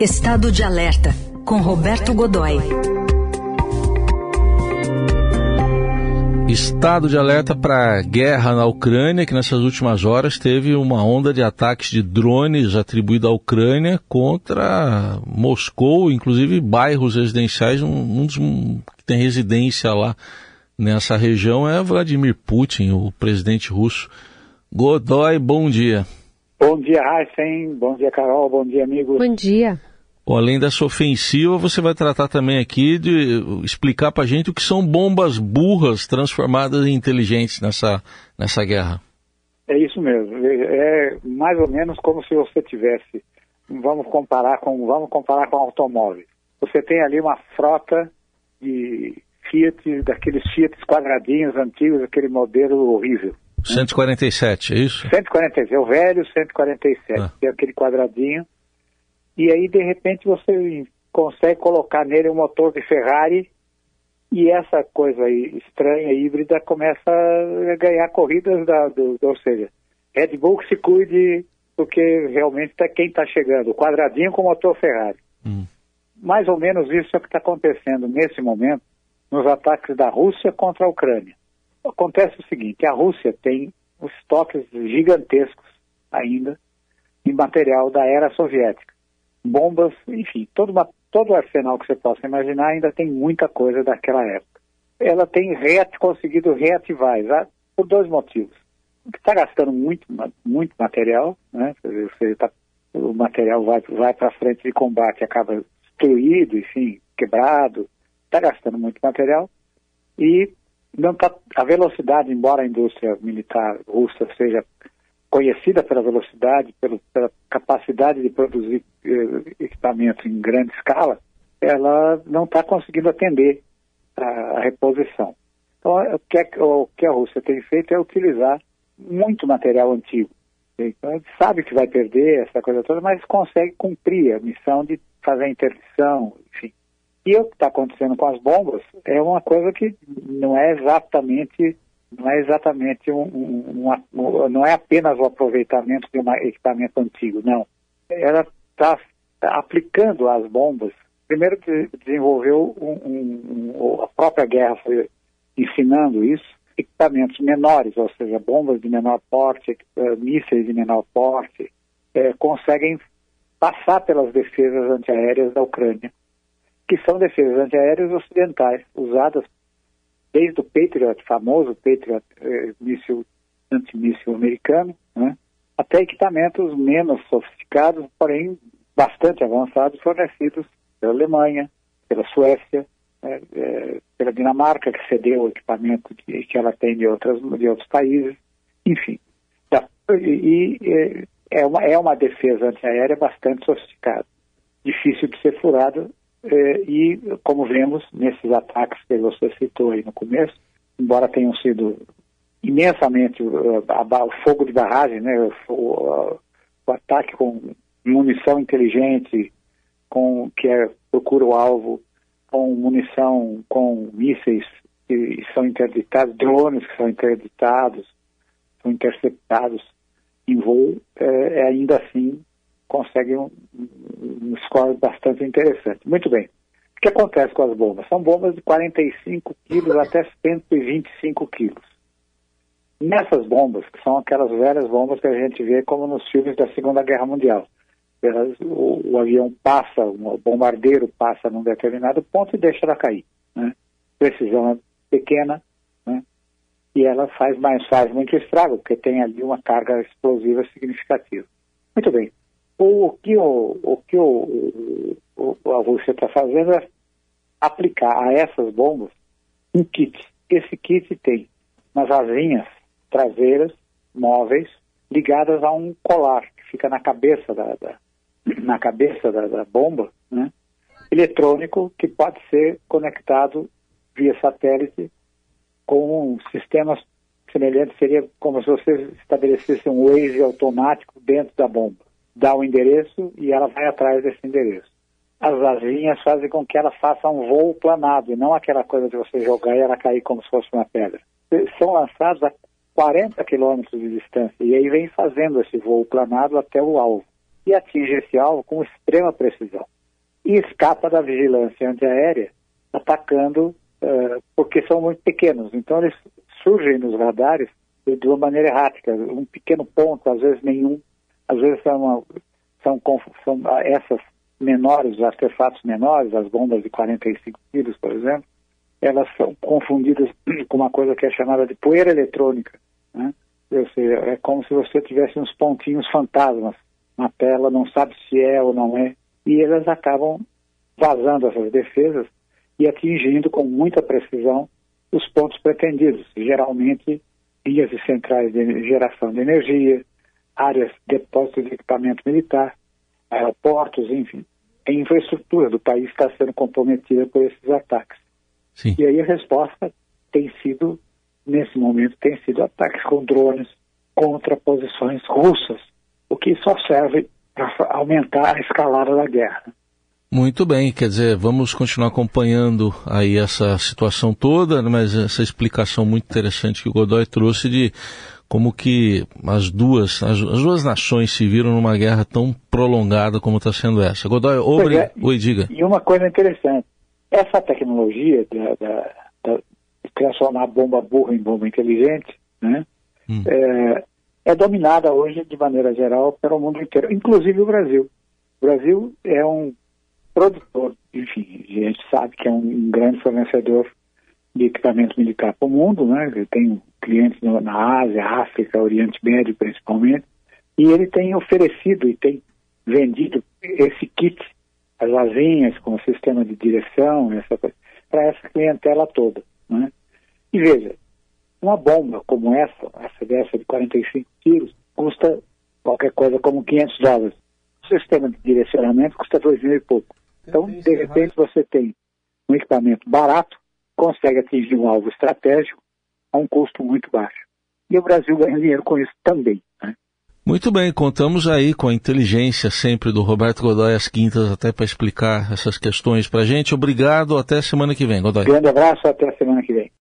Estado de Alerta, com Roberto Godoy. Estado de alerta para guerra na Ucrânia, que nessas últimas horas teve uma onda de ataques de drones atribuída à Ucrânia contra Moscou, inclusive bairros residenciais. Um, um dos que tem residência lá nessa região é Vladimir Putin, o presidente russo. Godoy, bom dia. Bom dia, Heisen. Bom dia, Carol. Bom dia, amigos. Bom dia. Além dessa ofensiva, você vai tratar também aqui de explicar para a gente o que são bombas burras transformadas em inteligentes nessa, nessa guerra. É isso mesmo. É mais ou menos como se você tivesse, vamos comparar com, vamos comparar com automóveis. Você tem ali uma frota de Fiat, daqueles Fiat quadradinhos antigos, aquele modelo horrível. 147, é isso? 147, é o velho 147, ah. é aquele quadradinho e aí de repente você consegue colocar nele um motor de Ferrari e essa coisa aí estranha, híbrida, começa a ganhar corridas, da, do, ou seja, Red Bull que se cuide, porque realmente tá quem está chegando, o quadradinho com motor Ferrari. Hum. Mais ou menos isso é o que está acontecendo nesse momento nos ataques da Rússia contra a Ucrânia. Acontece o seguinte, a Rússia tem estoques gigantescos ainda de material da era soviética bombas, enfim, todo, uma, todo o arsenal que você possa imaginar ainda tem muita coisa daquela época. Ela tem conseguido reativar, por dois motivos. Está gastando muito, muito material, né? Você tá, o material vai, vai para frente de combate acaba destruído, enfim, quebrado, está gastando muito material e não tá, a velocidade, embora a indústria militar russa seja conhecida pela velocidade, pela capacidade de produzir eh, equipamento em grande escala, ela não está conseguindo atender a, a, reposição. Então, é, o que, é, o que a Rússia tem feito é utilizar muito material antigo. Então, a gente sabe que vai perder essa coisa toda, mas consegue cumprir a missão de fazer a interdição, enfim. E o que está acontecendo com as bombas é uma coisa que não é exatamente não é exatamente um, um, não é apenas o aproveitamento de um equipamento antigo, não. Ela está aplicando as bombas. Primeiro desenvolveu a própria guerra foi ensinando isso, equipamentos menores, ou seja, bombas de menor porte, uh, mísseis de menor porte, eh, conseguem passar pelas defesas antiaéreas da Ucrânia, que são defesas antiaéreas ocidentais, usadas desde o Patriot, famoso Patriot eh, míssil, antimíssil americano, né, até equipamentos menos sofisticados, porém bastante avançados, fornecidos pela Alemanha, pela Suécia, né, eh, pela Dinamarca, que cedeu o equipamento que, ela tem de, outras, de outros países, enfim. E, e é, uma, é uma defesa antiaérea bastante sofisticada, difícil de ser furada é, e, como vemos nesses ataques que você citou aí no começo, embora tenham sido imensamente uh, o fogo de barragem, né, o, o, ataque com munição inteligente, com que é, procura o alvo, com munição, com mísseis que são interditados, drones que são interditados, são interceptados em voo, é, é ainda assim consegue um, um score bastante interessante. Muito bem. O que acontece com as bombas? São bombas de 45 quilos até 125 quilos. Nessas bombas, que são aquelas velhas bombas que a gente vê como nos filmes da Segunda Guerra Mundial, elas, o, o, avião passa, o bombardeiro passa num determinado ponto e deixa ela cair. Né? Precisão é pequena, né? e ela faz mais faz muito estrago, porque tem ali uma carga explosiva significativa. Muito bem o que, o, o, que o, o, a Rússia está fazendo é aplicar a essas bombas um kit. Esse kit tem umas asinhas traseiras móveis ligadas a um colar que fica na cabeça da, da na cabeça da, da, bomba, né? eletrônico que pode ser conectado via satélite com sistemas semelhantes seria como se você estabelecesse um Waze automático dentro da bomba dá o endereço e ela vai atrás desse endereço. As asinhas fazem com que ela faça um voo planado, e não aquela coisa de você jogar e ela cair como se fosse uma pedra. São lançados a 40 quilômetros de distância, e aí vem fazendo esse voo planado até o alvo. e atinge esse alvo com extrema precisão. E escapa da vigilância antiaérea, atacando, uh, porque são muito pequenos. Então eles surgem nos radares de uma maneira errática, um pequeno ponto, às vezes nenhum, às vezes são, são, são essas menores, os artefatos menores, as bombas de 45 quilos, por exemplo, elas são confundidas com uma coisa que é chamada de poeira eletrônica. Né? Seja, é como se você tivesse uns pontinhos fantasmas na tela, não sabe se é ou não é, e elas acabam vazando essas defesas e atingindo com muita precisão os pontos pretendidos, geralmente vias e centrais de geração de energia, áreas de depósito de equipamento militar, aeroportos, enfim. A infraestrutura do país está sendo comprometida por esses ataques. Sim. E aí a resposta tem sido, nesse momento, tem sido ataques com drones contra posições russas, o que só serve para aumentar a escalada da guerra. Muito bem, quer dizer, vamos continuar acompanhando aí essa situação toda, mas essa explicação muito interessante que o Godoy trouxe de como que as duas, as, as duas nações se viram numa guerra tão prolongada como está sendo essa. Godoy, obre... É, Oi, diga. E uma coisa interessante, essa tecnologia da, da, da, de transformar bomba burra em bomba inteligente, né, hum. é, é dominada hoje, de maneira geral, pelo mundo inteiro, inclusive o Brasil. O Brasil é um produtor, enfim, a gente sabe que é um grande fornecedor de equipamento militar para o mundo, né? Tem clientes na Ásia, África, Oriente Médio principalmente, e ele tem oferecido e tem vendido esse kit, as asinhas com sistema de direção, essa para essa clientela toda, né? E veja, uma bomba como essa, essa dessa de 45 quilos, custa qualquer coisa como 500 dólares. O sistema de direcionamento custa dois mil e pouco. Então, de repente, você tem um equipamento barato, consegue atingir um alvo estratégico a um custo muito baixo. E o Brasil ganha dinheiro com isso também. Né? Muito bem, contamos aí com a inteligência sempre do Roberto Godoy às quintas, até para explicar essas questões para gente. Obrigado, até semana que vem, Godoy. Grande abraço, até a semana que vem.